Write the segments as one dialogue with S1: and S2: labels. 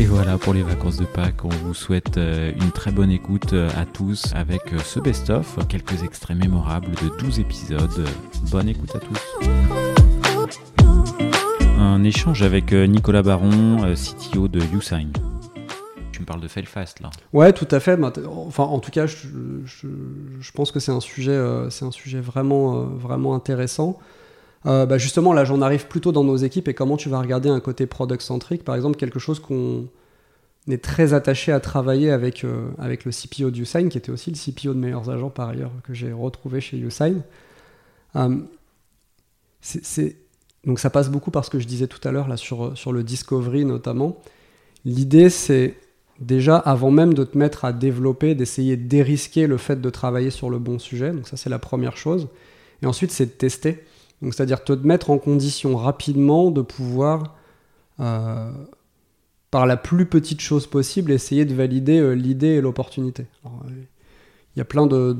S1: Et voilà pour les vacances de Pâques. On vous souhaite euh, une très bonne écoute euh, à tous avec euh, ce best-of, quelques extraits mémorables de 12 épisodes. Bonne écoute à tous. Un échange avec Nicolas Baron, CTO de Usign. Me parles de Failfast là
S2: Ouais, tout à fait. Enfin, en tout cas, je, je, pense que c'est un sujet, c'est un sujet vraiment, vraiment intéressant. Euh, bah, justement, là, j'en arrive plutôt dans nos équipes et comment tu vas regarder un côté product-centrique, par exemple, quelque chose qu'on est très attaché à travailler avec, euh, avec le CPO de Usign, qui était aussi le CPO de Meilleurs Agents par ailleurs, que j'ai retrouvé chez Usign. Euh, donc ça passe beaucoup par ce que je disais tout à l'heure là sur, sur le discovery notamment. L'idée c'est déjà avant même de te mettre à développer, d'essayer de dérisquer le fait de travailler sur le bon sujet. Donc ça c'est la première chose. Et ensuite c'est de tester. C'est-à-dire te mettre en condition rapidement de pouvoir, euh, par la plus petite chose possible, essayer de valider euh, l'idée et l'opportunité. Euh, il y a plein de,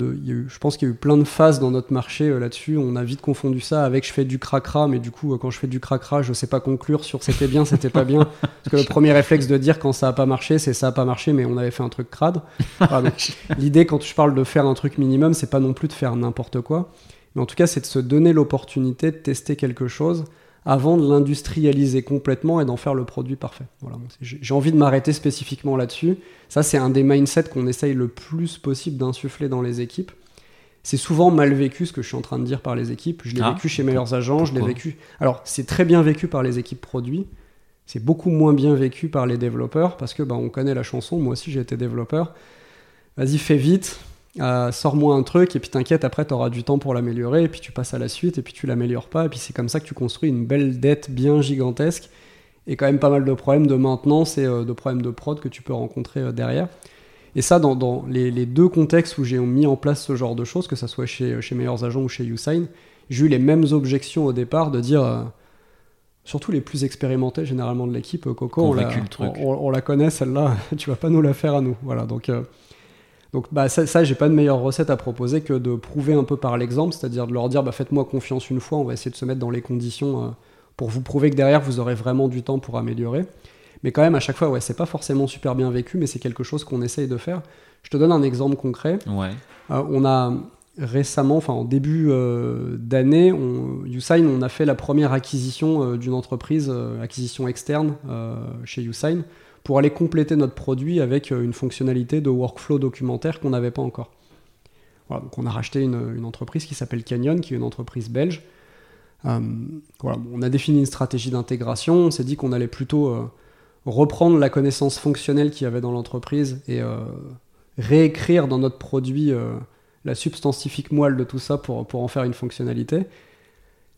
S2: je pense qu'il y a eu plein de phases dans notre marché là-dessus. On a vite confondu ça avec je fais du cracra, mais du coup, quand je fais du cracra, je sais pas conclure sur c'était bien, c'était pas bien. Parce que le premier réflexe de dire quand ça a pas marché, c'est ça a pas marché, mais on avait fait un truc crade. L'idée, quand je parle de faire un truc minimum, c'est pas non plus de faire n'importe quoi. Mais en tout cas, c'est de se donner l'opportunité de tester quelque chose avant de l'industrialiser complètement et d'en faire le produit parfait. Voilà. J'ai envie de m'arrêter spécifiquement là-dessus. Ça, c'est un des mindsets qu'on essaye le plus possible d'insuffler dans les équipes. C'est souvent mal vécu ce que je suis en train de dire par les équipes. Je l'ai ah, vécu chez Meilleurs Agents, je l'ai vécu. Alors, c'est très bien vécu par les équipes produits. C'est beaucoup moins bien vécu par les développeurs parce que bah, on connaît la chanson. Moi aussi, j'ai été développeur. Vas-y, fais vite. Euh, sors-moi un truc et puis t'inquiète, après t'auras du temps pour l'améliorer et puis tu passes à la suite et puis tu l'améliores pas et puis c'est comme ça que tu construis une belle dette bien gigantesque et quand même pas mal de problèmes de maintenance et euh, de problèmes de prod que tu peux rencontrer euh, derrière. Et ça, dans, les, deux contextes où j'ai mis en place ce genre de choses, que ce soit chez, chez Meilleurs Agents ou chez Usign, j'ai eu les mêmes objections au départ de dire, surtout les plus expérimentés généralement de l'équipe, Coco, on la, on, la, connaît celle-là, tu vas pas nous la faire à nous. Voilà, donc donc bah, ça, ça j'ai pas de meilleure recette à proposer que de prouver un peu par l'exemple, c'est-à-dire de leur dire bah, faites-moi confiance une fois, on va essayer de se mettre dans les conditions euh, pour vous prouver que derrière vous aurez vraiment du temps pour améliorer. Mais quand même à chaque fois, ouais, c'est pas forcément super bien vécu, mais c'est quelque chose qu'on essaye de faire. Je te donne un exemple concret.
S1: Ouais.
S2: Euh, on a récemment, enfin en début euh, d'année, Usign, on a fait la première acquisition d'une entreprise, acquisition externe chez Usign pour aller compléter notre produit avec euh, une fonctionnalité de workflow documentaire qu'on n'avait pas encore. Voilà, donc on a racheté une, entreprise qui s'appelle Canyon, qui est une entreprise belge. Euh, voilà, on a défini une stratégie d'intégration, on s'est dit qu'on allait plutôt euh, reprendre la connaissance fonctionnelle qu'il y avait dans l'entreprise et réécrire dans notre produit la substantifique moelle de tout ça pour, pour en faire une fonctionnalité.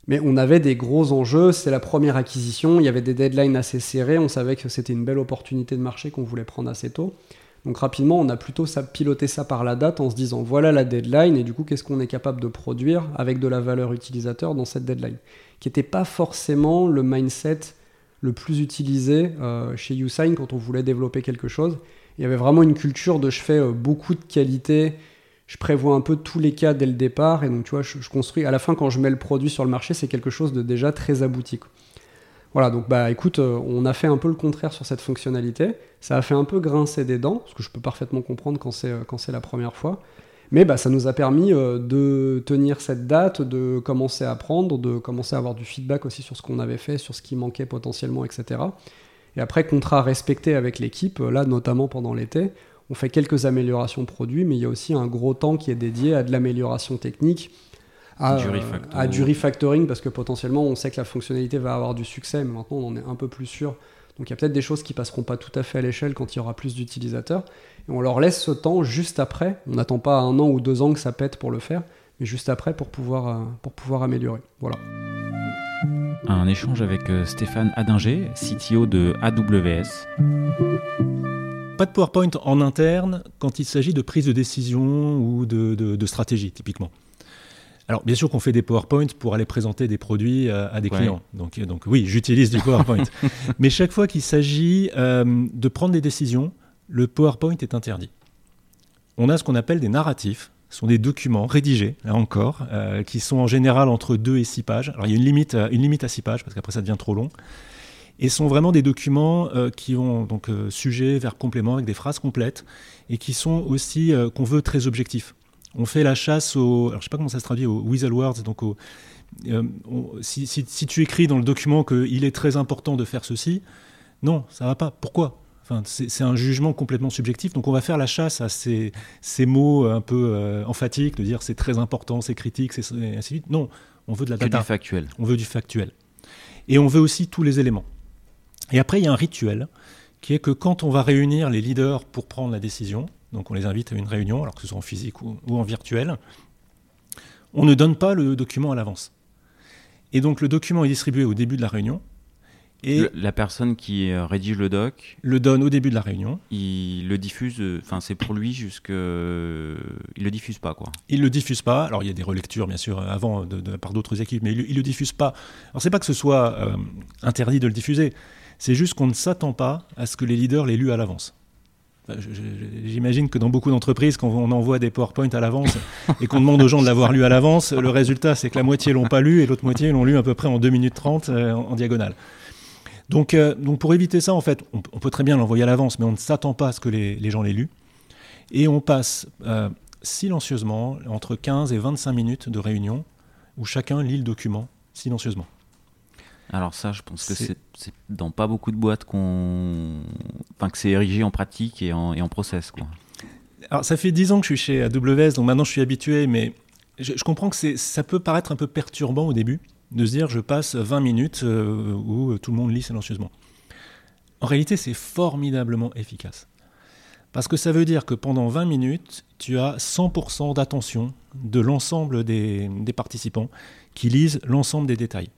S2: Mais on avait des gros enjeux, c'est la première acquisition, il y avait des deadlines assez serrés, on savait que c'était une belle opportunité de marché qu'on voulait prendre assez tôt. Donc rapidement, on a plutôt piloté ça par la date en se disant voilà la deadline et du coup qu'est-ce qu'on est capable de produire avec de la valeur utilisateur dans cette deadline, qui n'était pas forcément le mindset le plus utilisé euh, chez Usign quand on voulait développer quelque chose. Il y avait vraiment une culture de je fais euh, beaucoup de qualité, je prévois un peu tous les cas dès le départ et donc tu vois je, construis à la fin quand je mets le produit sur le marché c'est quelque chose de déjà très abouti voilà donc bah écoute euh, on a fait un peu le contraire sur cette fonctionnalité. Ça a fait un peu grincer des dents ce que je peux parfaitement comprendre quand c'est euh, quand c'est la première fois. Mais bah ça nous a permis euh, de tenir cette date de commencer à apprendre de commencer à avoir du feedback aussi sur ce qu'on avait fait sur ce qui manquait potentiellement etc et après contrat respecté avec l'équipe là notamment pendant l'été on fait quelques améliorations produits, mais il y a aussi un gros temps qui est dédié à de l'amélioration technique, à du, refactoring, parce que potentiellement on sait que la fonctionnalité va avoir du succès, mais maintenant on en est un peu plus sûr. Donc il y a peut-être des choses qui passeront pas tout à fait à l'échelle quand il y aura plus d'utilisateurs. Et on leur laisse ce temps juste après. On n'attend pas un an ou deux ans que ça pète pour le faire, mais juste après pour pouvoir, euh, pour pouvoir améliorer. Voilà.
S1: Un échange avec euh, Stéphane Adinger, CTO de AWS.
S3: Pas de PowerPoint en interne quand il s'agit de prise de décision ou de, stratégie, typiquement. Alors, bien sûr qu'on fait des PowerPoint pour aller présenter des produits à, des clients. Donc, donc oui, j'utilise du PowerPoint. Mais chaque fois qu'il s'agit euh, de prendre des décisions, le PowerPoint est interdit. On a ce qu'on appelle des narratifs, Ce sont des documents rédigés, là encore, euh, qui sont en général entre 2 et 6 pages. Alors il y a une limite, une limite à 6 pages, parce qu'après ça devient trop long. Et sont vraiment des documents qui ont donc sujet, verbe, complément, avec des phrases complètes, et qui sont aussi, qu'on veut, très objectifs. On fait la chasse au, alors je sais pas comment ça se traduit, aux weasel words, donc au, si, si, tu écris dans le document qu'il est très important de faire ceci, non, ça va pas. Pourquoi? Enfin, c'est un jugement complètement subjectif, donc on va faire la chasse à ces, ces mots un peu euh, emphatiques, de dire c'est très important, c'est critique, c'est ainsi de suite. Non, on veut de la data.
S1: du factuel.
S3: On veut du factuel. Et on veut aussi tous les éléments. Et après, il y a un rituel qui est que quand on va réunir les leaders pour prendre la décision, donc on les invite à une réunion, alors que ce soit en physique ou en virtuel, on ne donne pas le document à l'avance. Et donc le document est distribué au début de la réunion,
S1: et la personne qui euh, rédige le doc
S3: le donne au début de la réunion.
S1: Il le diffuse, euh, enfin c'est pour lui jusque, il le diffuse pas quoi.
S3: Il le diffuse pas. Alors il y a des relectures bien sûr avant de, par d'autres équipes, mais il, ne le diffuse pas. Alors c'est pas que ce soit euh, interdit de le diffuser, c'est juste qu'on ne s'attend pas à ce que les leaders l'aient lu à l'avance. J'imagine que dans beaucoup d'entreprises, quand on envoie des PowerPoint à l'avance et qu'on demande aux gens de l'avoir lu à l'avance, le résultat c'est que la moitié l'ont pas lu et l'autre moitié l'ont lu à peu près en 2 minutes 30 en diagonale. Donc, euh, donc pour éviter ça, en fait, on, peut très bien l'envoyer à l'avance, mais on ne s'attend pas à ce que les, gens l'aient lu. Et on passe euh, silencieusement entre 15 et 25 minutes de réunion où chacun lit le document silencieusement.
S1: Alors ça, je pense que c'est dans pas beaucoup de boîtes qu'on, enfin que c'est érigé en pratique et en, et en process quoi.
S3: Alors ça fait 10 ans que je suis chez AWS, donc maintenant je suis habitué, mais je, je comprends que ça peut paraître un peu perturbant au début de se dire je passe 20 minutes euh, où tout le monde lit silencieusement. En réalité, c'est formidablement efficace. Parce que ça veut dire que pendant 20 minutes, tu as 100% d'attention de l'ensemble des, participants qui lisent l'ensemble des détails.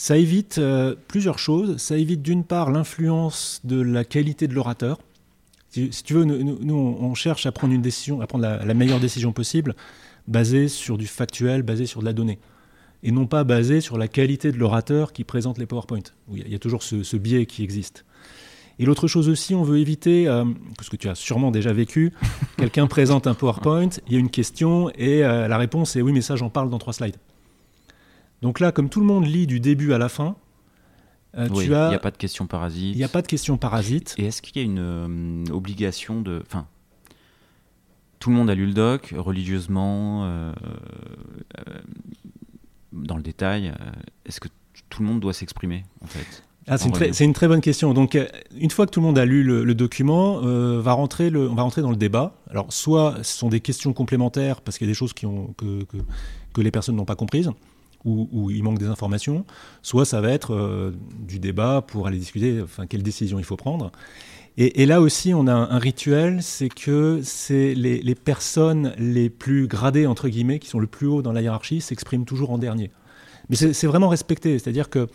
S3: Ça évite euh, plusieurs choses. Ça évite d'une part l'influence de la qualité de l'orateur. Si, tu veux, nous, on cherche à prendre une décision, à prendre la, meilleure décision possible, basée sur du factuel, basée sur de la donnée et non pas basé sur la qualité de l'orateur qui présente les PowerPoint. Il y a toujours ce, biais qui existe. Et l'autre chose aussi, on veut éviter, euh, parce que tu as sûrement déjà vécu, quelqu'un présente un PowerPoint, il y a une question et euh, la réponse est oui, mais ça j'en parle dans trois slides. Donc là, comme tout le monde lit du début à la fin,
S1: euh, tu as. Il n'y a pas de question parasite.
S3: Il n'y a pas de question parasite.
S1: Et est-ce qu'il y a une obligation de. Enfin, tout le monde a lu le doc religieusement dans le détail, euh, est-ce que tout le monde doit s'exprimer en fait
S3: ah, c'est, une très, bonne question. Donc, euh, une fois que tout le monde a lu le, document, euh, va rentrer le, on va rentrer dans le débat. Alors, soit ce sont des questions complémentaires parce qu'il y a des choses qui ont, que, que, les personnes n'ont pas comprises ou, il manque des informations, soit ça va être du débat pour aller discuter enfin, quelle décision il faut prendre. Et, là aussi, on a un, rituel, c'est que c'est les, personnes les plus gradées, entre guillemets, qui sont le plus haut dans la hiérarchie, s'expriment toujours en dernier. Mais c'est vraiment respecté, c'est-à-dire que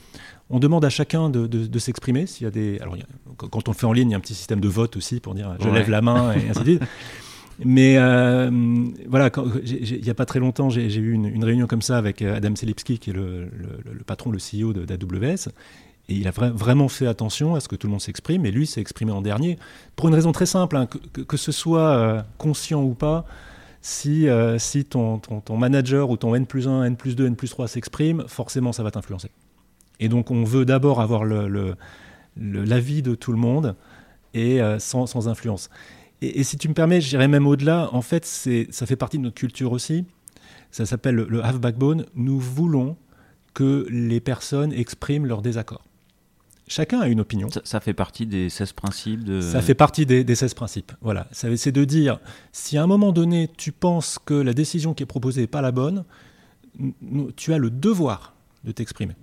S3: on demande à chacun de, s'exprimer. S'il y a des, alors quand on le fait en ligne, il y a un petit système de vote aussi pour dire je lève la main et ainsi de suite. Mais euh, voilà, il n'y a pas très longtemps, j'ai eu une, réunion comme ça avec Adam Selipsky, qui est le, patron, le CEO d'AWS, et il a vraiment fait attention à ce que tout le monde s'exprime, et lui s'est exprimé en dernier, pour une raison très simple, hein, que, ce soit euh, conscient ou pas, si, euh, ton, manager ou ton N plus 1, N plus 2, N plus 3 s'exprime, forcément ça va t'influencer. Et donc on veut d'abord avoir l'avis de tout le monde, et euh, sans, influence. Et, et, si tu me permets, j'irai même au-delà, en fait ça fait partie de notre culture aussi, ça s'appelle le half backbone, nous voulons que les personnes expriment leur désaccord. Chacun a une opinion.
S1: Ça, fait partie des 16 principes de...
S3: Ça fait partie des, 16 principes. Voilà. C'est de dire, si à un moment donné, tu penses que la décision qui est proposée n'est pas la bonne, tu as le devoir de t'exprimer.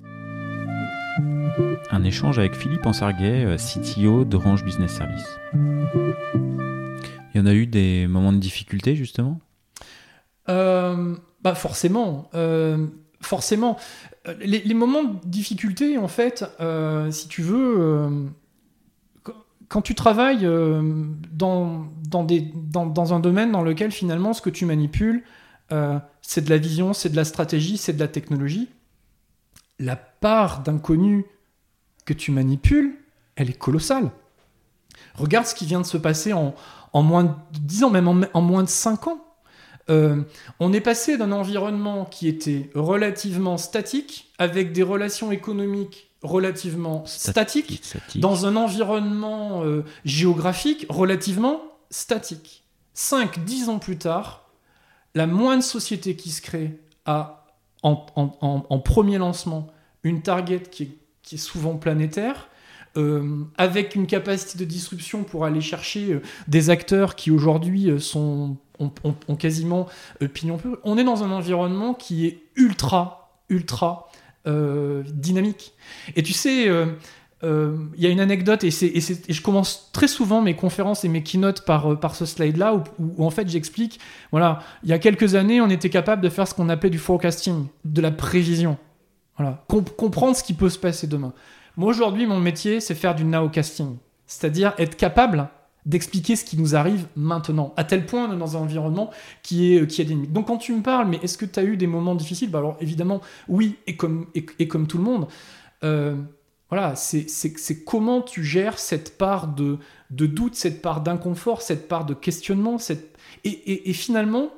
S1: Un échange avec Philippe Ansarguet, euh, CTO d'Orange Business Service. Il y en a eu des moments de difficulté, justement?
S4: Euh, bah Forcément. Euh, forcément. Euh, les, moments de difficulté, en fait, si tu veux, quand tu travailles dans, dans, des, dans, un domaine dans lequel finalement ce que tu manipules, c'est de la vision, c'est de la stratégie, c'est de la technologie, la part d'inconnu que tu manipules, elle est colossale. Regarde ce qui vient de se passer en, en moins de 10 ans, même en, en moins de 5 ans. euh, on est passé d'un environnement qui était relativement statique, avec des relations économiques relativement statiques, dans un environnement euh, géographique relativement statique. 5-10 ans plus tard, la moindre société qui se crée a en, premier lancement une target qui est souvent planétaire, euh, avec une capacité de disruption pour aller chercher euh, des acteurs qui aujourd'hui euh, sont ont, quasiment pignon. On est dans un environnement qui est ultra, ultra dynamique. Et tu sais, il y a une anecdote, et, je commence très souvent mes conférences et mes keynotes par, ce slide-là, où, où, en fait j'explique, voilà, il y a quelques années, on était capable de faire ce qu'on appelait du forecasting, de la prévision. Voilà, comprendre ce qui peut se passer demain. Moi, aujourd'hui, mon métier, c'est faire du nowcasting. C'est-à-dire être capable d'expliquer ce qui nous arrive maintenant, à tel point dans un environnement qui est, qui a des limites. Donc quand tu me parles, mais est-ce que tu as eu des moments difficiles? Bah, Alors évidemment, oui, et comme, et, comme tout le monde. Euh, voilà, c'est comment tu gères cette part de, de doute, cette part d'inconfort, cette part de questionnement, cette... et, finalement,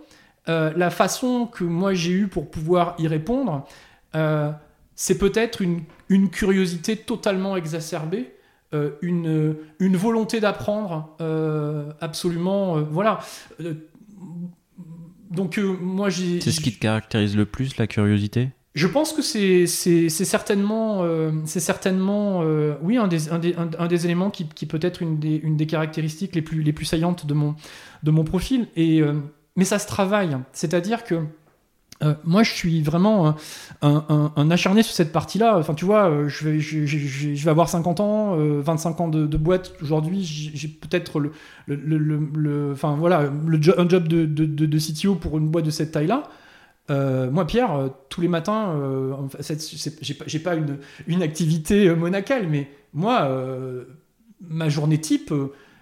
S4: euh, la façon que moi j'ai eue pour pouvoir y répondre, euh, c'est peut-être une, une, curiosité totalement exacerbée, euh, une, une, volonté d'apprendre euh, absolument. Euh, voilà. donc, moi, j'ai.
S1: C'est ce qui te caractérise le plus, la curiosité?
S4: Je pense que c'est certainement, c'est certainement oui, un des, un des, un, des éléments qui, qui peut être une des, une des caractéristiques les plus, les plus saillantes de mon, de mon profil. Et, mais ça se travaille. C'est-à-dire que euh, moi, je suis vraiment un, acharné sur cette partie-là. Enfin, tu vois, euh, je vais, je, vais avoir 50 ans, 25 euh, ans de, boîte. Aujourd'hui, j'ai peut-être le, le, enfin, voilà, le un job de, de, de, CTO pour une boîte de cette taille-là. moi, Pierre, tous les matins, j'ai pas, une, une, activité monacale, mais moi, ma journée type,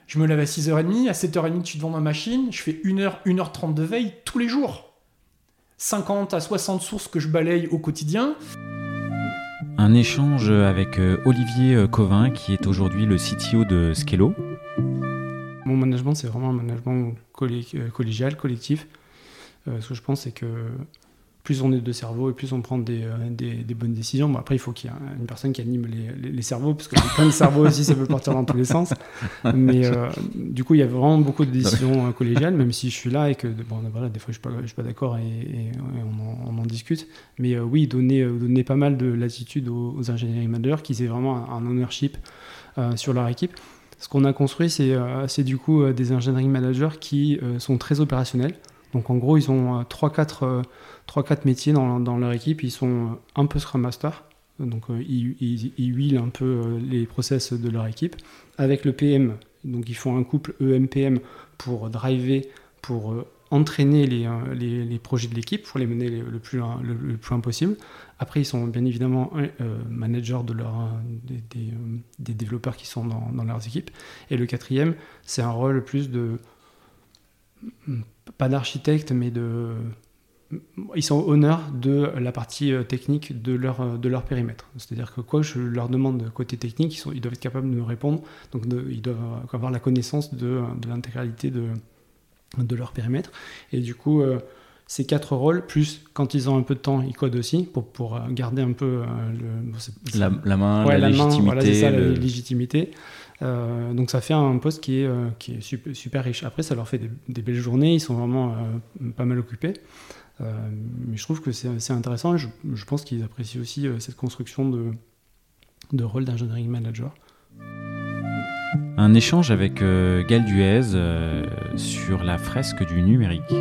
S4: je me lève à 6h30, à 7h30, je suis devant ma machine, je fais 1h, 1h30 de veille tous les jours. 50 à 60 sources que je balaye au quotidien.
S1: Un échange avec euh, Olivier euh, Covin, qui est aujourd'hui le CTO de Skello.
S5: Mon management, c'est vraiment un management euh, collégial, collectif. ce que je pense, c'est que plus on est de cerveau et plus on prend des, euh, des, bonnes décisions. Bon, après, il faut qu'il y ait une personne qui anime les, cerveaux, parce que plein de cerveaux aussi, ça peut partir dans tous les sens. Mais euh, du coup, il y a vraiment beaucoup de décisions euh, collégiales, même si je suis là et que bon, voilà, des fois, je ne suis pas, pas d'accord et, on, en, discute. Mais oui, donner, donner pas mal de latitude aux, aux ingénieurs managers, qu'ils aient vraiment un, ownership sur leur équipe. Ce qu'on a construit, c'est du coup des engineering managers qui sont très opérationnels. Donc en gros, ils ont 3-4 3-4 métiers dans, leur équipe. Ils sont un peu Scrum Master, donc euh, ils, ils, huilent un peu euh, les process de leur équipe. Avec le PM, donc ils font un couple EMPM pour driver, pour euh, entraîner les, les, projets de l'équipe, pour les mener le, plus, le, plus loin possible. Après, ils sont bien évidemment managers de des, des, des, développeurs qui sont dans, dans, leurs équipes. Et le quatrième, c'est un rôle plus de, pas d'architecte, mais de ils sont honneur de la partie euh, technique de leur, euh, de leur périmètre. C'est-à-dire que quoi je leur demande côté technique, ils, sont, ils doivent être capables de me répondre, donc ils doivent avoir la connaissance de, de l'intégralité de, de leur périmètre. Et du coup, euh, ces quatre rôles, plus quand ils ont un peu de temps, ils codent aussi pour, pour garder un peu
S1: le, la, main, la, légitimité. voilà,
S5: ça, la légitimité. Donc ça fait un poste qui est, qui est super, riche. Après, ça leur fait des, belles journées, ils sont vraiment pas mal occupés. Euh, mais je trouve que c'est intéressant je, pense qu'ils apprécient aussi euh, cette construction de, de rôle d'engineering manager.
S1: Un échange avec euh, Gal Duez sur la fresque du numérique.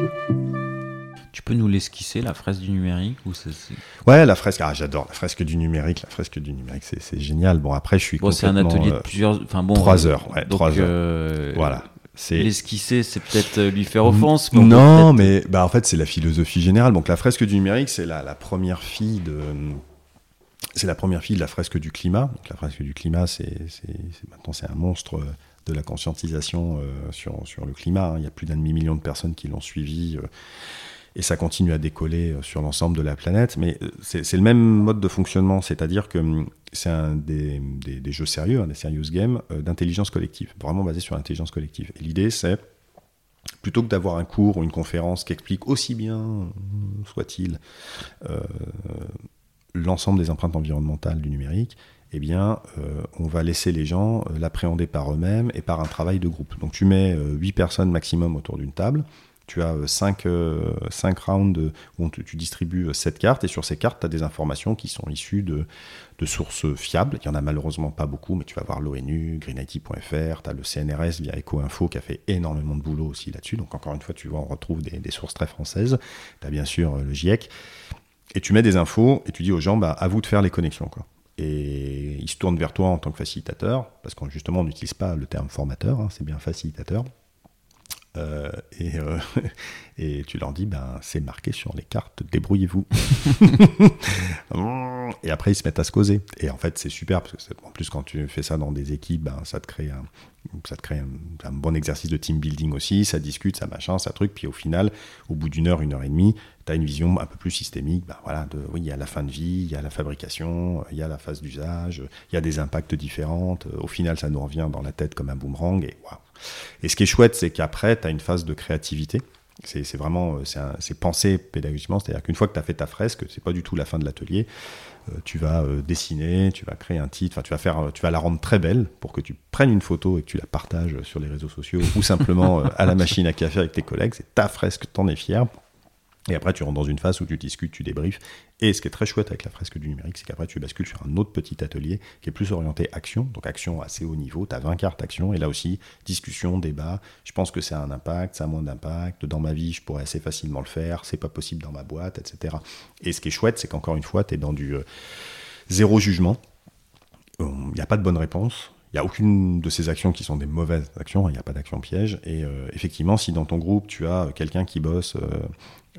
S1: Peux nous l'esquisser, la fresque du numérique ou
S6: Ouais, la fresque, ah, j'adore la fresque du numérique. La fresque du numérique, c'est génial. Bon, après, je suis
S1: bon, C'est un atelier de plusieurs. Enfin, bon,
S6: trois heures, ouais, trois heures. Voilà.
S1: L'esquisser, c'est peut-être euh, lui faire offense.
S6: non, mais bah, en fait, c'est la philosophie générale. Donc la fresque du numérique, c'est la, la, première fille de. C'est la première fille de la fresque du climat. Donc la fresque du climat, c'est maintenant c'est un monstre de la conscientisation euh, sur, sur le climat. Hein. Il y a plus d'un demi-million de personnes qui l'ont suivi. Euh, et ça continue à décoller euh, sur l'ensemble de la planète. Mais euh, c'est le même mode de fonctionnement, c'est-à-dire que hum, c'est un des, jeux sérieux, un des serious games euh, d'intelligence collective, vraiment basé sur l'intelligence collective. Et l'idée, c'est plutôt que d'avoir un cours ou une conférence qui explique aussi bien, soit-il, euh, l'ensemble des empreintes environnementales du numérique, eh bien, on va laisser les gens l'appréhender par eux-mêmes et par un travail de groupe. Donc tu mets 8 personnes maximum autour d'une table, tu as 5, rounds où tu, distribues 7 cartes, et sur ces cartes, tu as des informations qui sont issues de, de sources fiables. Il n'y en a malheureusement pas beaucoup, mais tu vas voir l'ONU, greenIT.fr, tu as le CNRS via EcoInfo qui a fait énormément de boulot aussi là-dessus. Donc encore une fois, tu vois, on retrouve des, sources très françaises. Tu as bien sûr le GIEC. Et tu mets des infos et tu dis aux gens, bah, à vous de faire les connexions. Quoi. Et ils se tournent vers toi en tant que facilitateur, parce qu'on justement on n'utilise pas le terme formateur, hein, c'est bien facilitateur. Euh, et, euh, et, tu leur dis, ben, c'est marqué sur les cartes, débrouillez-vous. et après, ils se mettent à se causer. Et en fait, c'est super, parce que en plus, quand tu fais ça dans des équipes, ben, ça te crée un, ça te crée un, bon exercice de team building aussi, ça discute, ça machin, ça truc, puis au final, au bout d'une heure, une heure et demie, tu as une vision un peu plus systémique, ben voilà, de, oui, il y a la fin de vie, il y a la fabrication, il y a la phase d'usage, il y a des impacts différents, au final, ça nous revient dans la tête comme un boomerang, et waouh. Et ce qui est chouette, c'est qu'après, tu as une phase de créativité, c'est vraiment, c'est pensé pédagogiquement, c'est-à-dire qu'une fois que tu as fait ta fresque, c'est pas du tout la fin de l'atelier, euh, tu vas euh, dessiner, tu vas créer un titre, tu vas faire, euh, tu vas la rendre très belle pour que tu prennes une photo et que tu la partages sur les réseaux sociaux ou simplement à la machine à café avec tes collègues. C'est ta fresque, t'en es fier. Et après, tu rentres dans une phase où tu discutes, tu débriefes. Et ce qui est très chouette avec la fresque du numérique, c'est qu'après, tu bascules sur un autre petit atelier qui est plus orienté action. Donc, action assez haut niveau. Tu as 20 cartes action. Et là aussi, discussion, débat. Je pense que ça a un impact, ça a moins d'impact. Dans ma vie, je pourrais assez facilement le faire. C'est pas possible dans ma boîte, etc. Et ce qui est chouette, c'est qu'encore une fois, tu es dans du euh, zéro jugement. Il n'y a pas de bonne réponse. Il n'y a aucune de ces actions qui sont des mauvaises actions, il n'y a pas d'action piège. Et euh, effectivement, si dans ton groupe, tu as quelqu'un qui bosse euh,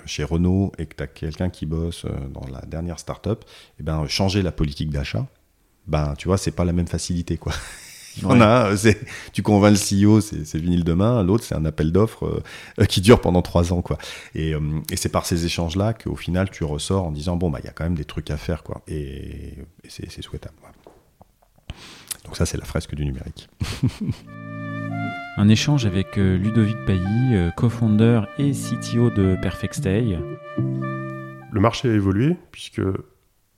S6: chez Renault et que tu as quelqu'un qui bosse euh, dans la dernière startup, et eh ben, changer la politique d'achat, ben, tu vois, c'est pas la même facilité. quoi. On a, tu convaincs le CEO, c'est vinyle demain. L'autre, c'est un appel d'offres qui dure pendant trois ans, quoi. Et, et c'est par ces échanges-là qu'au final, tu ressors en disant bon, bah, il y a quand même des trucs à faire, quoi. Et, et c'est souhaitable. Donc ça, c'est la fresque du numérique.
S1: Un échange avec euh, Ludovic Bailly, euh, co-founder et CTO de Perfect Stay.
S7: Le marché a évolué puisque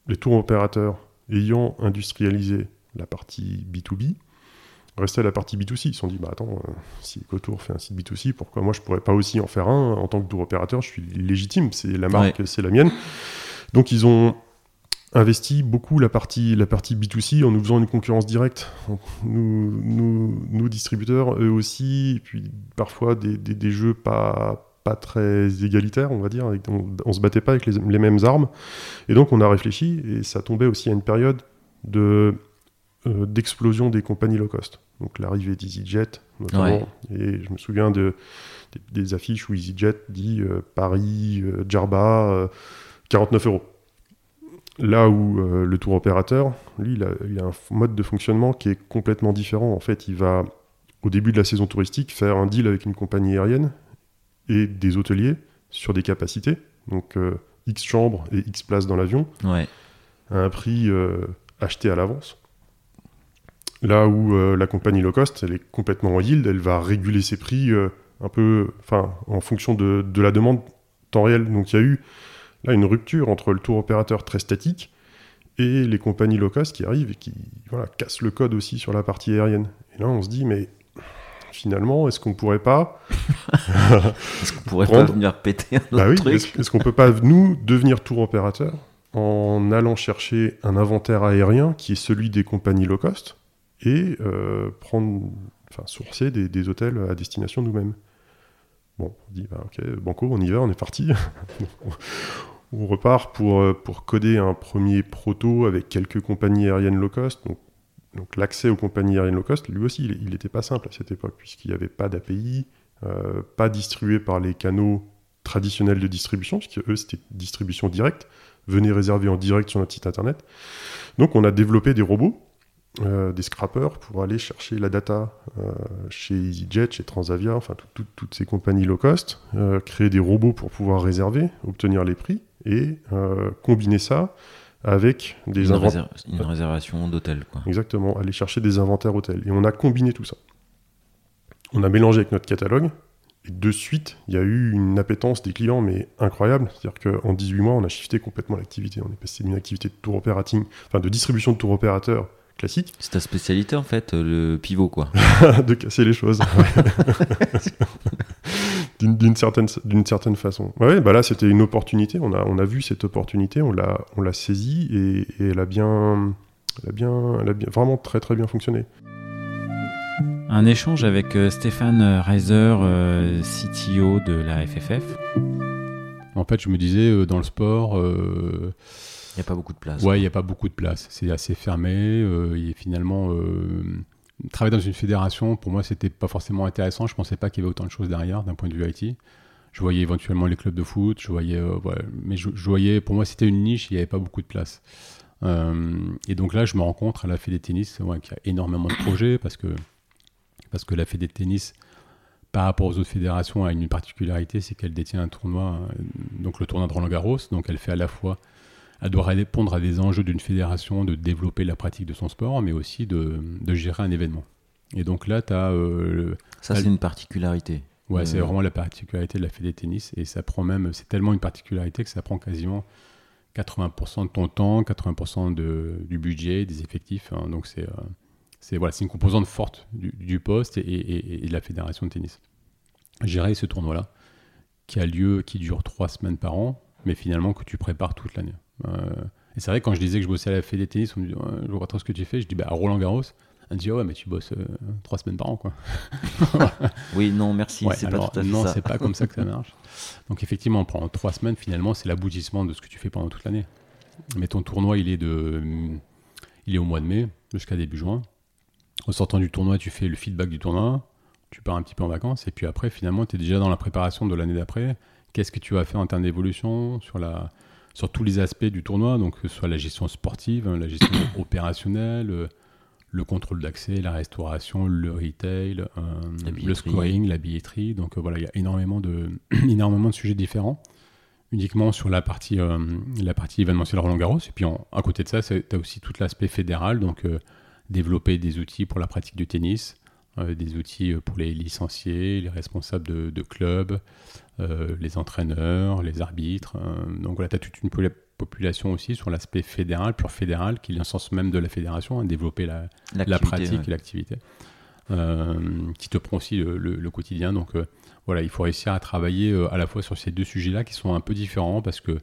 S7: les tours opérateurs ayant industrialisé la partie B2B, restaient la partie B2C. Ils se sont dit, bah attends, euh, si EcoTour fait un site B2C, pourquoi moi je pourrais pas aussi en faire un en tant que tour opérateur Je suis légitime, c'est la marque, c'est la mienne. Donc ils ont investi beaucoup la partie, la partie B2C en nous faisant une concurrence directe. Nous, nous, distributeurs, eux aussi, et puis parfois des, des, jeux pas, pas très égalitaires, on va dire. On, on se battait pas avec les, les, mêmes armes. Et donc on a réfléchi, et ça tombait aussi à une période de euh, d'explosion des compagnies low cost. Donc l'arrivée d'EasyJet, notamment. Et je me souviens de, des, affiches où EasyJet dit euh, Paris, euh, Djerba, 49 euros. Là où euh, le tour opérateur, lui, il a, un mode de fonctionnement qui est complètement différent. En fait, il va, au début de la saison touristique, faire un deal avec une compagnie aérienne et des hôteliers sur des capacités. Donc, euh, X chambres et X places dans l'avion,
S1: à
S7: un prix euh, acheté à l'avance. Là où la compagnie low cost, elle est complètement en yield, elle va réguler ses prix un peu, enfin, en fonction de, de la demande temps réel. Donc, il y a eu là une rupture entre le tour opérateur très statique et les compagnies low cost qui arrivent et qui voilà, cassent le code aussi sur la partie aérienne. Et là, on se dit, mais finalement, est-ce qu'on pourrait pas.
S1: est-ce qu'on pourrait pas venir péter un bah
S7: autre truc Est-ce, qu'on peut pas, nous, devenir tour opérateur en allant chercher un inventaire aérien qui est celui des compagnies low cost et euh, prendre, enfin, sourcer des, des hôtels à destination nous-mêmes? Bon, on dit, bah, ok, banco, on y va, on est parti. on repart pour, euh, pour coder un premier proto avec quelques compagnies aériennes low cost. Donc, donc l'accès aux compagnies aériennes low cost, lui aussi, il n'était pas simple à cette époque, puisqu'il n'y avait pas d'API, euh, pas distribué par les canaux traditionnels de distribution, puisque eux, c'était distribution directe. Venez réserver en direct sur notre site internet. Donc on a développé des robots euh, des scrappers pour aller chercher la data euh, chez EasyJet, chez Transavia, enfin toutes ces compagnies low cost, euh, créer des robots pour pouvoir réserver, obtenir les prix et combiner ça avec des
S1: une, une réservation d'hôtel.
S7: Exactement, aller chercher des inventaires hôtels. Et on a combiné tout ça. On a mélangé avec notre catalogue Et de suite, il y a eu une appétence des clients, mais incroyable. C'est-à-dire qu'en 18 mois, on a shifté complètement l'activité. On est passé d'une activité de tour opérating, enfin de distribution de tour opérateur classique.
S1: C'est ta spécialité en fait, le pivot quoi.
S7: de casser les choses. d'une certaine, certaine façon. Ouais, bah là c'était une opportunité. On a, on a vu cette opportunité, on l'a, on l'a saisie et, et, elle a bien, elle a bien, elle a bien, vraiment très très bien fonctionné.
S1: Un échange avec euh, Stéphane Reiser, euh, CTO de la FFF.
S8: En fait, je me disais, euh, dans le sport... il
S1: n'y a pas beaucoup de place.
S8: Ouais, il n'y a pas beaucoup de place. C'est assez fermé. et finalement, travailler dans une fédération, pour moi, c'était pas forcément intéressant. Je pensais pas qu'il y avait autant de choses derrière d'un point de vue IT. Je voyais éventuellement les clubs de foot, je voyais, mais je, voyais, pour moi, c'était une niche, il n'y avait pas beaucoup de place. et donc là, je me rencontre à la Fédé Tennis, qui a énormément de projets, parce que parce que la Fédé tennis, par rapport aux autres fédérations, a une particularité, c'est qu'elle détient un tournoi, euh, donc le tournoi de Roland Garros, donc elle fait à la fois, elle doit répondre à des enjeux d'une fédération, de développer la pratique de son sport, mais aussi de, gérer un événement. Et donc là, tu as... Euh,
S1: ça, c'est une particularité.
S8: Ouais, c'est euh, vraiment la particularité de la Fédé de tennis, et ça prend même, c'est tellement une particularité que ça prend quasiment 80% de ton temps, 80% de, du budget, des effectifs, hein. donc c'est c'est voilà, une composante forte du, poste et, de la fédération de tennis. Gérer ce tournoi-là, qui a lieu, qui dure trois semaines par an, mais finalement que tu prépares toute l'année. Euh, et c'est vrai, quand je disais que je bossais à la fédé tennis, on me dit Je vois trop ce que tu fais. Je dis bah, À Roland Garros, on me dit Ouais, mais tu bosses euh, trois semaines par an. quoi.
S1: oui, non, merci. c'est pas tout à fait
S8: non, c'est pas comme ça que ça marche. Donc, effectivement, pendant trois semaines, finalement, c'est l'aboutissement de ce que tu fais pendant toute l'année. Mais ton tournoi, il est, de, il est au mois de mai jusqu'à début juin. En sortant du tournoi, tu fais le feedback du tournoi, tu pars un petit peu en vacances, et puis après, finalement, tu es déjà dans la préparation de l'année d'après. Qu'est-ce que tu vas faire en termes d'évolution sur, la, sur tous les aspects du tournoi, donc que ce soit la gestion sportive, la gestion opérationnelle, euh, le contrôle d'accès, la restauration, le retail, euh, le scoring, la billetterie. Donc euh, voilà, il y a énormément de, énormément de sujets différents uniquement sur la partie, la partie événementielle Roland Garros. Et puis à côté de ça, tu as aussi tout l'aspect fédéral, donc développer des outils pour la pratique du tennis, euh, des outils euh, pour les licenciés, les responsables de, de clubs, euh, les entraîneurs, les arbitres. donc voilà, tu as toute une population aussi sur l'aspect fédéral, pur fédéral, qui est le sens même de la fédération, hein, développer la, la pratique et l'activité, qui te prend aussi le, quotidien. Donc voilà, il faut réussir à travailler à la fois sur ces deux sujets-là qui sont un peu différents parce que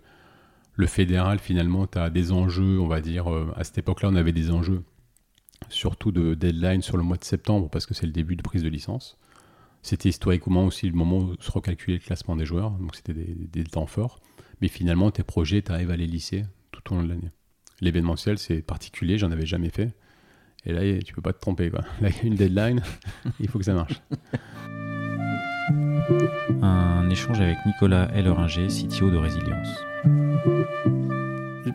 S8: le fédéral, finalement, tu as des enjeux, on va dire, à cette époque-là, on avait des enjeux surtout de deadline sur le mois de septembre parce que c'est le début de prise de licence. C'était historiquement aussi le moment où se recalculait le classement des joueurs, donc c'était des, temps forts. Mais finalement, tes projets, tu arrives à les lisser tout au long de l'année. L'événementiel, c'est particulier, j'en avais jamais fait. Et là, tu peux pas te tromper. Quoi. Là, il y a une deadline, il faut que ça marche.
S1: Un échange avec Nicolas Elleringer, CTO de Résilience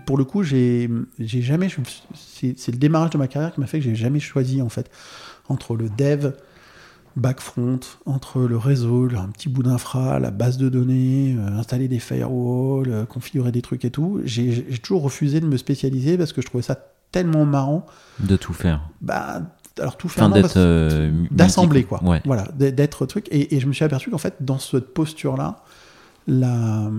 S9: pour le coup, j'ai jamais. C'est le démarrage de ma carrière qui m'a fait que j'ai jamais choisi, en fait, entre le dev, backfront, entre le réseau, un petit bout d'infra, la base de données, euh, installer des firewalls, euh, configurer des trucs et tout. J'ai toujours refusé de me spécialiser parce que je trouvais ça tellement marrant.
S1: De tout faire.
S9: Bah, alors tout faire,
S1: euh,
S9: d'assembler quoi. Voilà, d'être truc. Et, et, je me suis aperçu qu'en fait, dans cette posture-là, la,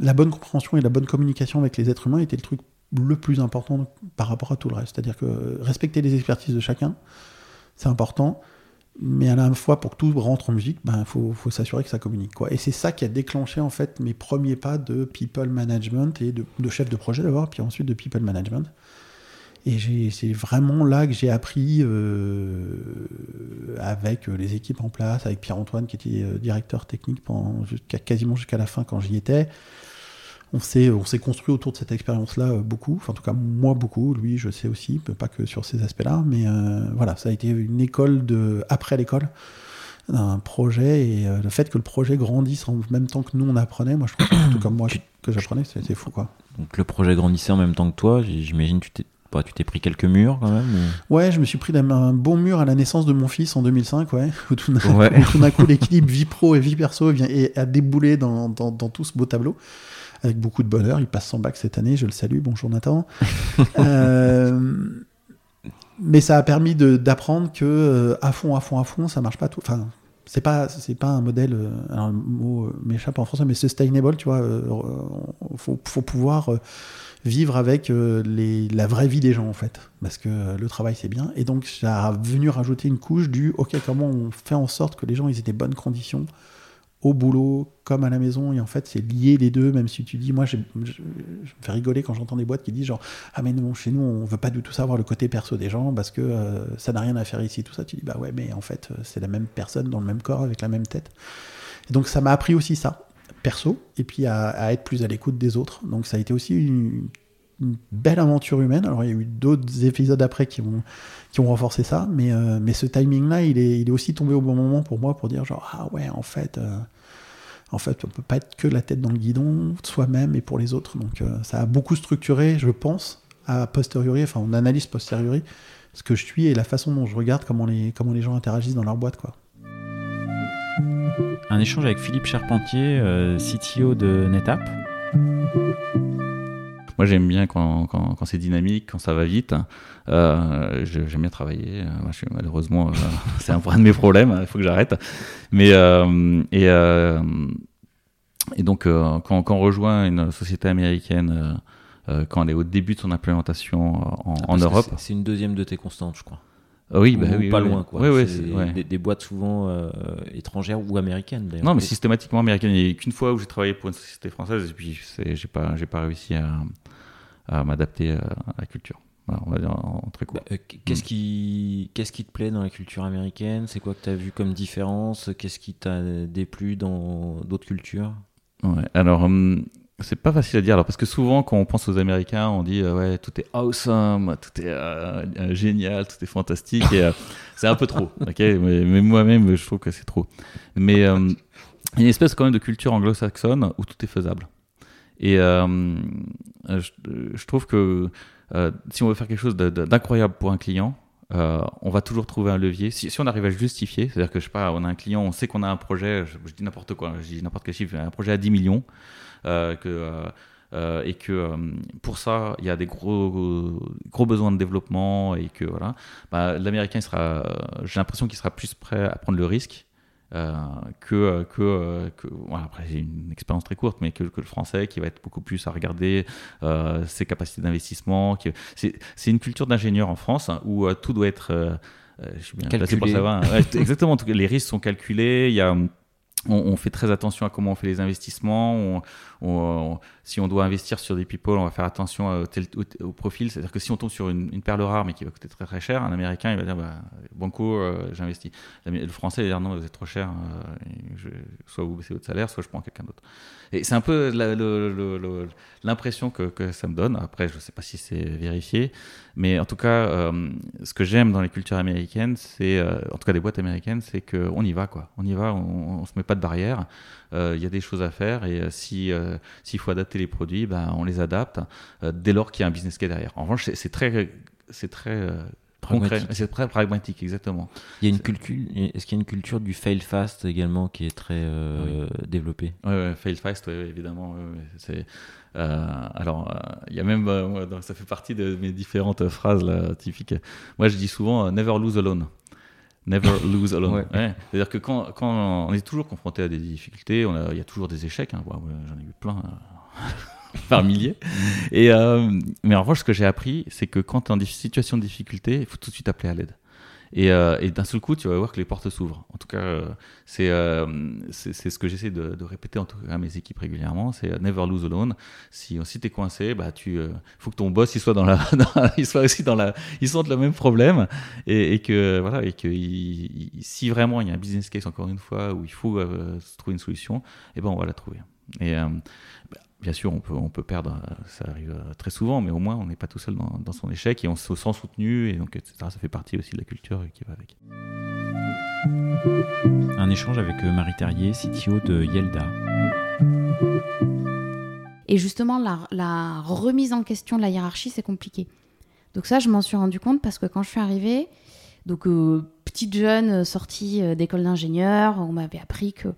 S9: la bonne compréhension et la bonne communication avec les êtres humains était le truc le plus important par rapport à tout le reste. C'est-à-dire que respecter les expertises de chacun, c'est important, mais à la fois, pour que tout rentre en musique, il ben, faut, faut s'assurer que ça communique. Quoi. Et c'est ça qui a déclenché en fait mes premiers pas de people management et de, de chef de projet d'abord, puis ensuite de people management. Et c'est vraiment là que j'ai appris euh, avec les équipes en place, avec Pierre-Antoine qui était euh, directeur technique pendant quasiment jusqu'à la fin quand j'y étais. On s'est construit autour de cette expérience-là euh, beaucoup, enfin en tout cas moi beaucoup, lui je sais aussi, pas que sur ces aspects-là, mais voilà, ça a été une école de après l'école un projet et le fait que le projet grandisse en même temps que nous on apprenait, moi je trouve tout comme moi que j'apprenais, c'était fou quoi.
S1: Donc le projet grandissait en même temps que toi, j'imagine tu t'es bah, tu t'es pris quelques murs quand même
S9: Ouais, je me suis pris un, bon mur à la naissance de mon fils en 2005, ouais. Où tout d'un coup, l'équilibre vie pro et vie perso vient, et a déboulé dans, dans, tout ce beau tableau. Avec beaucoup de bonheur. Il passe son bac cette année, je le salue. Bonjour Nathan. euh, mais ça a permis d'apprendre que euh, à fond, à fond, à fond, ça marche pas tout. Enfin, c'est pas c'est pas un modèle alors le mot m'échappe en français mais sustainable tu vois faut, faut pouvoir vivre avec la vraie vie des gens en fait parce que le travail c'est bien et donc ça a venu rajouter une couche du ok comment on fait en sorte que les gens ils aient des bonnes conditions au boulot comme à la maison et en fait c'est lié les deux même si tu dis moi je, me fais rigoler quand j'entends des boîtes qui disent genre ah mais non chez nous on veut pas du tout savoir le côté perso des gens parce que euh, ça n'a rien à faire ici tout ça. Tu dis bah ouais mais en fait euh, c'est la même personne dans le même corps avec la même tête. Et donc ça m'a appris aussi ça perso et puis à, être plus à l'écoute des autres. Donc ça a été aussi une, belle aventure humaine alors il y a eu d'autres épisodes après qui ont qui ont renforcé ça. Mais, euh, mais ce timing-là, il est, il est aussi tombé au bon moment pour moi pour dire genre, ah ouais, en fait, euh, en fait, on peut pas être que la tête dans le guidon, soi-même et pour les autres. Donc euh, ça a beaucoup structuré, je pense, à posteriori, enfin on analyse posteriori, ce que je suis et la façon dont je regarde comment les, comment les gens interagissent dans leur boîte. Quoi.
S1: Un échange avec Philippe Charpentier, CTO de NetApp.
S10: Moi, j'aime bien quand, quand, quand c'est dynamique, quand ça va vite. Euh, j'aime bien travailler. Euh, moi, je suis, malheureusement, euh, c'est un, de mes problèmes. Il faut que j'arrête. Mais et, et donc, quand, quand, on rejoint une société américaine, quand elle est au début de son implémentation en, ah, en Europe,
S1: c'est une deuxième de tes constantes, je crois.
S10: Oui, bah, oui,
S1: pas
S10: oui,
S1: loin, quoi.
S10: Oui,
S1: des, des, boîtes souvent étrangères ou américaines, d'ailleurs.
S10: Non, mais systématiquement américaines. Il n'y a qu'une fois où j'ai travaillé pour une société française et puis j'ai pas, j'ai pas réussi à, à m'adapter à la culture. on va dire en, très court.
S1: Bah, euh, qu'est-ce, mm. qui, qu'est-ce qui te plaît dans la culture américaine? C'est quoi que tu as vu comme différence? Qu'est-ce qui t'a déplu dans d'autres cultures?
S10: Ouais, Alors, hum, c'est pas facile à dire alors, parce que souvent, quand on pense aux Américains, on dit euh, ouais, tout est awesome, tout est euh, génial, tout est fantastique. et, c'est un peu trop, ok? Mais, moi-même, je trouve que c'est trop. Mais hum, il y a une espèce quand même de culture anglo-saxonne où tout est faisable. Et euh, je, trouve que euh, si on veut faire quelque chose d'incroyable pour un client, euh, on va toujours trouver un levier. Si, on arrive à justifier, c'est-à-dire que je sais pas, on a un client, on sait qu'on a un projet, je, dis n'importe quoi, je dis n'importe quel chiffre, un projet à 10 millions, que, et que pour ça, il y a des gros, gros besoins de développement et que voilà, bah, l'américain j'ai l'impression qu'il sera plus prêt à prendre le risque euh, que, que, que après j'ai une expérience très courte, mais que, que, le français qui va être beaucoup plus à regarder euh, ses capacités d'investissement. C'est une culture d'ingénieur en France hein, où euh, tout doit être je suis bien
S1: placé pour
S10: savoir. exactement, les risques sont calculés. Il y a on, fait très attention à comment on fait les investissements. Si on doit investir sur des people, on va faire attention au, profil. C'est-à-dire que si on tombe sur une, perle rare mais qui va coûter très très cher, un Américain il va dire bah, Banco, euh, j'investis. Le Français il va dire non, vous êtes trop cher. Euh, soit vous baissez votre salaire, soit je prends quelqu'un d'autre. Et c'est un peu l'impression que, ça me donne. Après, je ne sais pas si c'est vérifié, mais en tout cas, euh, ce que j'aime dans les cultures américaines, c'est, en tout cas des boîtes américaines, c'est qu'on y va quoi. On y va, on, ne se met pas de barrière. Il y a des choses à faire et si s'il faut adapter les produits, ben, on les adapte dès lors qu'il y a un business case derrière. En revanche, c'est très c'est très c'est très pragmatique, exactement.
S1: Il y a une culture, est-ce qu'il y a une culture du fail fast également qui est très euh, développée?
S10: Oui, fail fast, évidemment. c'est, euh, alors, euh, il y a même, ça fait partie de mes différentes phrases là, typiques. Moi, je dis souvent never lose alone. Never lose alone. C'est-à-dire que quand, quand, on est toujours confronté à des difficultés, il y a toujours des échecs. Hein. J'en ai eu plein. par milliers. Et, euh, mais en revanche, ce que j'ai appris, c'est que quand tu es en situation de difficulté, il faut tout de suite appeler à l'aide. Et, euh, et d'un seul coup, tu vas voir que les portes s'ouvrent. En tout cas, euh, c'est c'est ce que j'essaie de, répéter en tout cas à mes équipes régulièrement. C'est never lose alone. Si, si tu es coincé, bah, tu faut que ton boss il soit, dans la, il soit aussi dans la. Il sente le même problème. Et, que, voilà, et que si vraiment il y a un business case, encore une fois, où il faut trouver une solution, eh ben, on va la trouver. Et bien sûr, on peut, on peut perdre, ça arrive euh, très souvent, mais au moins on n'est pas tout seul dans, son échec et on se sent soutenu, et donc etc. Ça fait partie aussi de la culture qui va avec.
S1: Un échange avec euh, Marie Terrier, CTO de Yelda.
S11: Et justement, la, remise en question de la hiérarchie, c'est compliqué. Donc ça, je m'en suis rendu compte parce que quand je suis arrivée, donc euh, petite jeune sortie d'école d'ingénieur, on m'avait appris que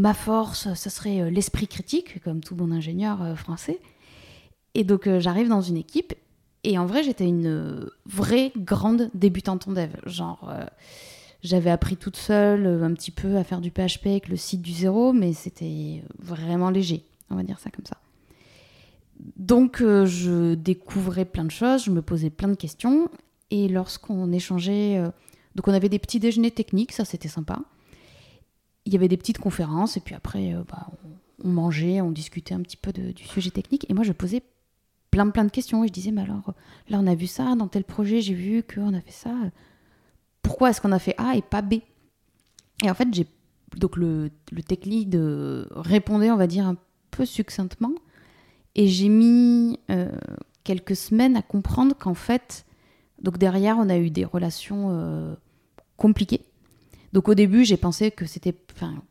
S11: ma force, ce serait euh, l'esprit critique, comme tout bon ingénieur euh, français. Et donc euh, j'arrive dans une équipe, et en vrai j'étais une vraie grande débutante en dev. Genre, J'avais appris toute seule un petit peu à faire du PHP avec le site du zéro, mais c'était vraiment léger, on va dire ça comme ça. Donc je découvrais plein de choses, je me posais plein de questions, et lorsqu'on échangeait, donc on avait des petits déjeuners techniques, ça c'était sympa. Il y avait des petites conférences, et puis après, bah, on, mangeait, on discutait un petit peu du sujet technique, et moi je posais plein plein de questions. Et je disais, mais alors là, on a vu ça, dans tel projet, j'ai vu qu'on a fait ça. Pourquoi est-ce qu'on a fait A et pas B? Et en fait, j'ai donc le, le tech lead euh, répondait, on va dire, un peu succinctement. Et j'ai mis euh, quelques semaines à comprendre qu'en fait, donc derrière, on a eu des relations euh, compliquées. Donc au début, j'ai pensé que c'était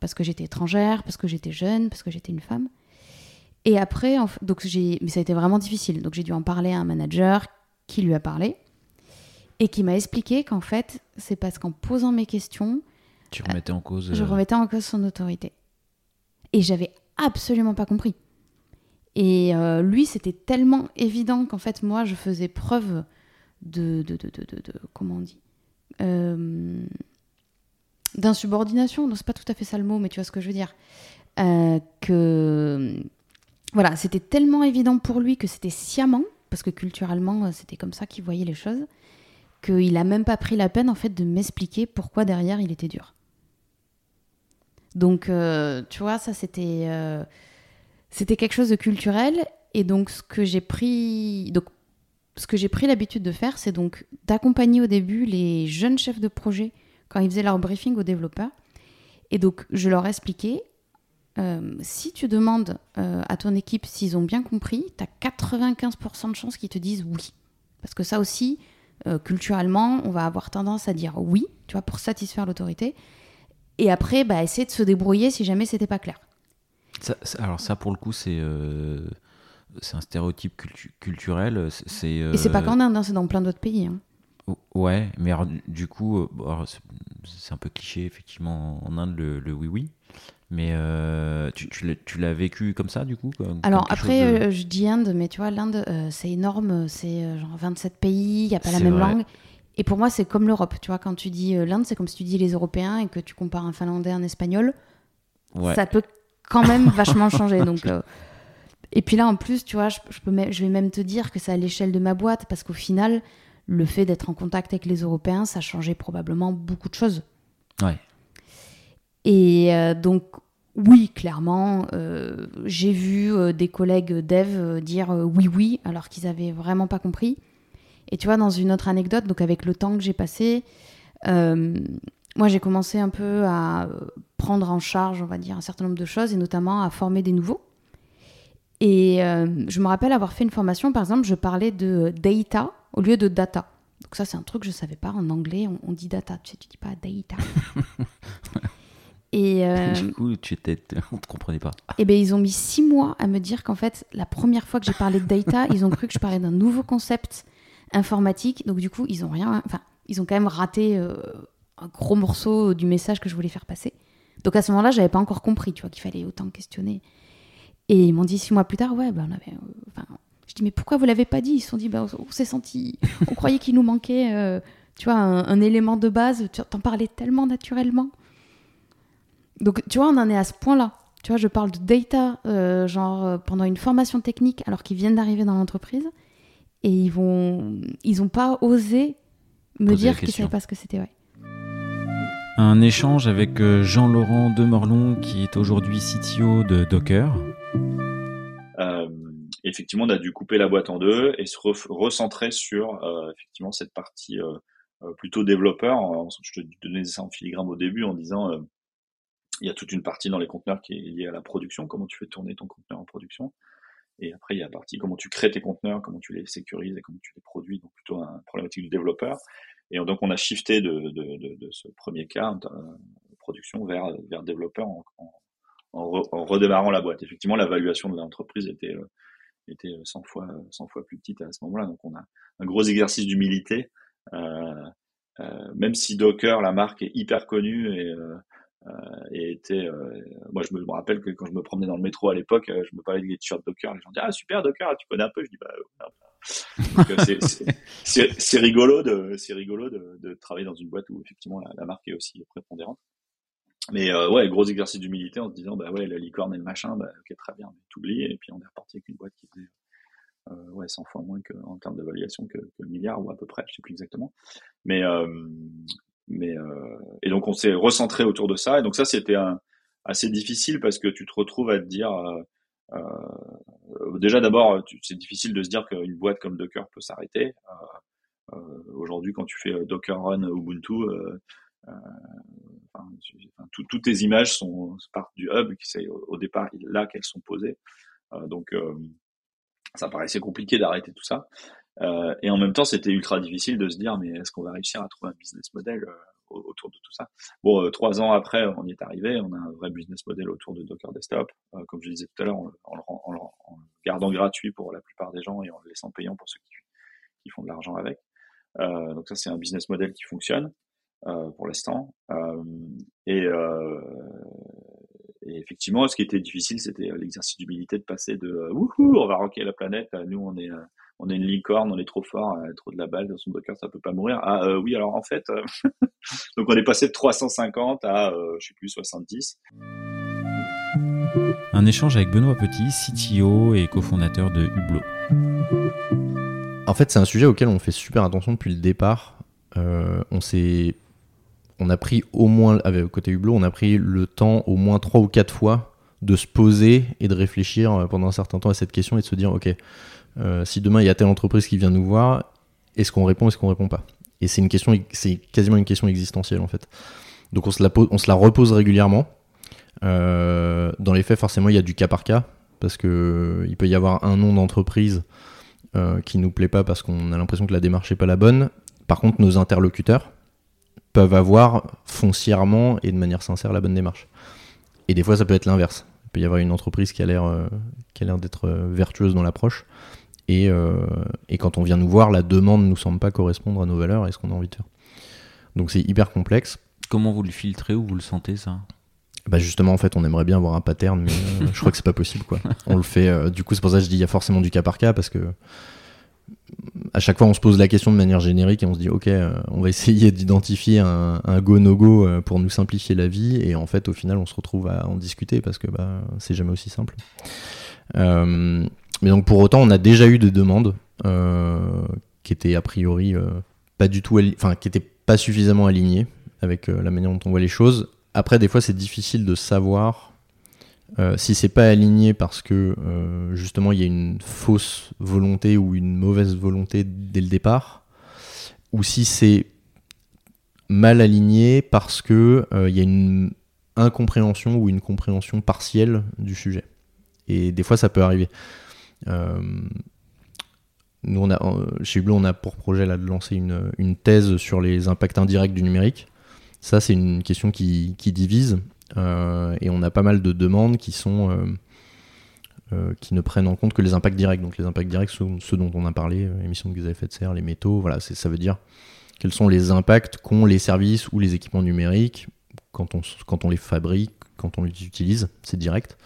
S11: parce que j'étais étrangère, parce que j'étais jeune, parce que j'étais une femme. Et après, donc j'ai, mais ça a été vraiment difficile. Donc j'ai dû en parler à un manager qui lui a parlé et qui m'a expliqué qu'en fait, c'est parce qu'en posant mes questions,
S1: tu remettais en cause.
S11: Je
S1: euh,
S11: remettais en cause son autorité. Et j'avais absolument pas compris. Et euh, lui, c'était tellement évident qu'en fait, moi, je faisais preuve de. de, de, de, de comment on dit euh, D'insubordination. Non, c'est pas tout à fait ça le mot, mais tu vois ce que je veux dire. que voilà, c'était tellement évident pour lui que c'était sciemment, parce que culturellement, euh, c'était comme ça qu'il voyait les choses, qu'il a même pas pris la peine en fait de m'expliquer pourquoi derrière il était dur. Donc, euh, tu vois, ça c'était euh, c'était quelque chose de culturel, et donc ce que j'ai pris, donc ce que j'ai pris l'habitude de faire, c'est donc d'accompagner au début les jeunes chefs de projet quand ils faisaient leur briefing aux développeurs, et donc je leur expliquais euh, si tu demandes euh, à ton équipe s'ils ont bien compris, tu as 95% de chances qu'ils te disent oui. Parce que ça aussi, euh, culturellement, on va avoir tendance à dire oui, tu vois, pour satisfaire l'autorité. Et après, bah, essayer de se débrouiller si jamais c'était pas clair.
S1: alors ça, pour le coup, c'est c'est un stéréotype culturel. C'est,
S11: Et c'est pas qu'en Inde, hein, c'est dans plein d'autres pays. Hein.
S1: Ouais, mais du coup, c'est un peu cliché, effectivement, en Inde, le oui-oui. Mais euh, tu, tu l'as vécu comme ça, du coup
S11: Alors, après, euh, je dis Inde, mais tu vois, l'Inde, euh, c'est énorme. C'est genre 27 pays, il n'y a pas la même langue. Et pour moi, c'est comme l'Europe. Tu vois, quand tu dis l'Inde, c'est comme si tu dis les Européens et que tu compares un finlandais à un espagnol. Ça peut quand même vachement changer. Donc, Et puis là, en plus, tu vois, je, peux je vais même te dire que c'est à l'échelle de ma boîte parce qu'au final, le fait d'être en contact avec les Européens, ça a changé probablement beaucoup de choses.
S1: Ouais.
S11: Et euh, donc, oui, clairement, euh, j'ai vu euh, des collègues dev dire oui, oui, alors qu'ils avaient vraiment pas compris. Et tu vois, dans une autre anecdote, donc avec le temps que j'ai passé, moi j'ai commencé un peu à prendre en charge, on va dire, un certain nombre de choses, et notamment à former des nouveaux. Et je me rappelle avoir fait une formation, par exemple, je parlais de data au lieu de data. Donc ça, c'est un truc que je savais pas. En anglais, on, on dit data. Tu sais, tu dis pas data.
S1: Et euh, du coup, tu étais, on ne te comprenait pas.
S11: Et eh ben, ils ont mis six mois à me dire qu'en fait, la première fois que j'ai parlé de data, ils ont cru que je parlais d'un nouveau concept informatique. Donc du coup, ils ont rien, enfin, ils ont quand même raté euh, un gros morceau du message que je voulais faire passer. Donc à ce moment-là, j'avais pas encore compris, tu vois, qu'il fallait autant questionner. Et ils m'ont dit six mois plus tard, ouais, ben, on avait, euh, enfin, je dis mais pourquoi vous l'avez pas dit? Ils se sont dit, ben, on, s'est senti, on croyait qu'il nous manquait, tu vois, un, un, élément de base. Tu en parlais tellement naturellement. Donc, tu vois, on en est à ce point-là. Tu vois, je parle de data, euh, genre euh, pendant une formation technique, alors qu'ils viennent d'arriver dans l'entreprise, et ils vont, ils ont pas osé me dire qu'ils savaient pas ce que c'était. Ouais.
S1: Un échange avec euh, Jean-Laurent Demorlon, qui est aujourd'hui CTO de Docker.
S12: Effectivement, on a dû couper la boîte en deux et se recentrer sur effectivement cette partie plutôt développeur. Je te donnais ça en filigrane au début en disant il y a toute une partie dans les conteneurs qui est liée à la production, comment tu fais tourner ton conteneur en production. Et après, il y a la partie comment tu crées tes conteneurs, comment tu les sécurises et comment tu les produis, donc plutôt un problématique du développeur. Et donc, on a shifté de, de, de, ce premier cas, de production, vers, vers développeur en, en, redémarrant la boîte. Effectivement, la valuation de l'entreprise était, euh, était 100 fois, 100 fois plus petite à ce moment-là. Donc, on a un gros exercice d'humilité. Euh, euh, même si Docker, la marque, est hyper connue et euh, euh, était, euh, moi je me, rappelle que quand je me promenais dans le métro à l'époque, euh, je me parlais des t-shirts Docker, les gens disaient ah super Docker, tu connais un peu, je dis bah c'est rigolo de, c'est rigolo de, travailler dans une boîte où effectivement la, marque est aussi prépondérante. Mais euh, ouais, gros exercice d'humilité en se disant bah ouais la licorne et le machin, bah ok très bien, t'oublies et puis on est reparti avec une boîte qui faisait euh, ouais 100 fois moins que, en termes d'évaluation que, que, le milliard ou à peu près, je sais plus exactement. Mais euh, mais euh, et donc on s'est recentré autour de ça et donc ça c'était assez difficile parce que tu te retrouves à te dire euh, euh, déjà d'abord c'est difficile de se dire qu'une boîte comme Docker peut s'arrêter. Aujourd'hui quand tu fais Docker Run Ubuntu Enfin, toutes tes images partent du hub c'est au, départ là qu'elles sont posées donc ça paraissait compliqué d'arrêter tout ça euh, et en même temps, c'était ultra difficile de se dire, mais est-ce qu'on va réussir à trouver un business model euh, autour de tout ça? Bon, euh, trois ans après, on y est arrivé. On a un vrai business model autour de Docker Desktop. comme je disais tout à l'heure, en, le gardant gratuit pour la plupart des gens et en le laissant payant pour ceux qui font de l'argent avec. donc ça, c'est un business model qui fonctionne. Pour l'instant. et, et, effectivement, ce qui était difficile, c'était l'exercice d'humilité de passer de wouhou, on va rocker la planète, nous on est on est une licorne, on est trop fort, a trop de la balle, dans son Docker, ça peut pas mourir. Ah euh, oui, alors en fait, euh, donc on est passé de 350 à, euh, je sais plus, 70.
S1: Un échange avec Benoît Petit, CTO et cofondateur de Hublot.
S13: En fait, c'est un sujet auquel on fait super attention depuis le départ. on s'est, on a pris au moins, avec côté Hublot, on a pris le temps au moins trois ou quatre fois de se poser et de réfléchir pendant un certain temps à cette question et de se dire, ok, euh, si demain il y a telle entreprise qui vient nous voir, est-ce qu'on répond, est-ce qu'on répond pas? Et c'est une question, c'est quasiment une question existentielle en fait. Donc on se la, on se la repose régulièrement. Euh, dans les faits, forcément, il y a du cas par cas parce que il peut y avoir un nom d'entreprise euh, qui nous plaît pas parce qu'on a l'impression que la démarche est pas la bonne. Par contre, nos interlocuteurs peuvent avoir foncièrement et de manière sincère la bonne démarche. Et des fois, ça peut être l'inverse. Il peut y avoir une entreprise qui a l'air qui a l'air d'être vertueuse dans l'approche euh, et, quand on vient nous voir, la demande ne nous semble pas correspondre à nos valeurs et ce qu'on a envie de faire. Donc c'est hyper complexe.
S1: Comment vous le filtrez ou vous le sentez ça?
S13: Bah justement en fait on aimerait bien avoir un pattern mais euh, je crois que c'est pas possible quoi. On le fait euh, du coup c'est pour ça que je dis il y a forcément du cas par cas parce que à chaque fois on se pose la question de manière générique et on se dit ok on va essayer d'identifier un, go no go pour nous simplifier la vie et en fait au final on se retrouve à en discuter parce que bah, c'est jamais aussi simple. Mais donc pour autant, on a déjà eu des demandes euh, qui étaient a priori euh, pas du tout, enfin qui étaient pas suffisamment alignées avec euh, la manière dont on voit les choses. Après, des fois, c'est difficile de savoir si c'est pas aligné parce que justement il y a une fausse volonté ou une mauvaise volonté dès le départ, ou si c'est mal aligné parce que il y a une incompréhension ou une compréhension partielle du sujet. Et des fois, ça peut arriver. Euh, nous, on a, chez Hublot, on a pour projet là, de lancer une, thèse sur les impacts indirects du numérique. Ça, c'est une question qui divise. Euh, et on a pas mal de demandes qui sont euh, qui ne prennent en compte que les impacts directs. Donc les impacts directs sont ceux dont on a parlé, émissions de gaz à effet de serre, les métaux. Voilà, ça veut dire quels sont les impacts qu'ont les services ou les équipements numériques quand on, quand on les fabrique, quand on les utilise. C'est direct.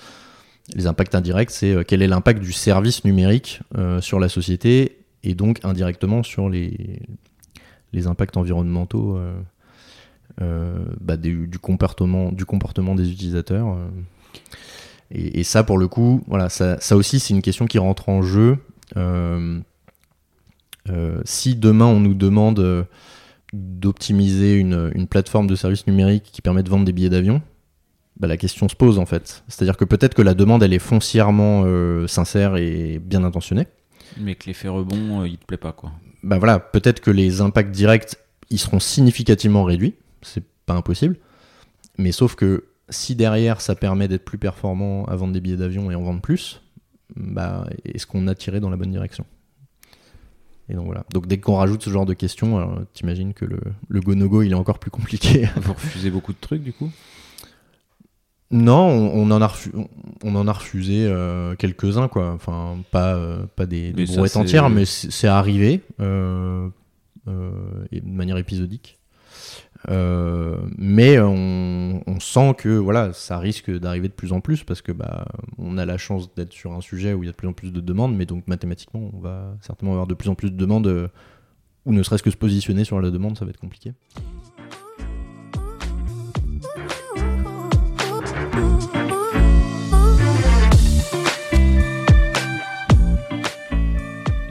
S13: Les impacts indirects, c'est euh, quel est l'impact du service numérique euh, sur la société et donc indirectement sur les, les impacts environnementaux euh, bah, du, comportement, du comportement des utilisateurs. Et, ça, pour le coup, voilà, ça, aussi, c'est une question qui rentre en jeu. si demain on nous demande d'optimiser une, une, plateforme de services numériques qui permet de vendre des billets d'avion, bah, la question se pose en fait. C'est-à-dire que peut-être que la demande elle est foncièrement euh, sincère et bien intentionnée.
S1: Mais que l'effet rebond, euh, il te plaît pas quoi.
S13: Bah voilà, peut-être que les impacts directs, ils seront significativement réduits, c'est pas impossible. Mais sauf que si derrière ça permet d'être plus performant à vendre des billets d'avion et en vendre plus, bah est-ce qu'on a tiré dans la bonne direction? Et donc voilà. Donc dès qu'on rajoute ce genre de questions, t'imagines que le, le go-no-go il est encore plus compliqué.
S1: Vous refusez beaucoup de trucs du coup?
S13: Non, on, en a on en a refusé euh, quelques-uns, quoi. Enfin, pas, euh, pas des, des entières, mais c'est arrivé euh, de manière épisodique. Mais on, sent que voilà, ça risque d'arriver de plus en plus parce que bah, on a la chance d'être sur un sujet où il y a de plus en plus de demandes, mais donc mathématiquement, on va certainement avoir de plus en plus de demandes, ou ne serait-ce que se positionner sur la demande, ça va être compliqué.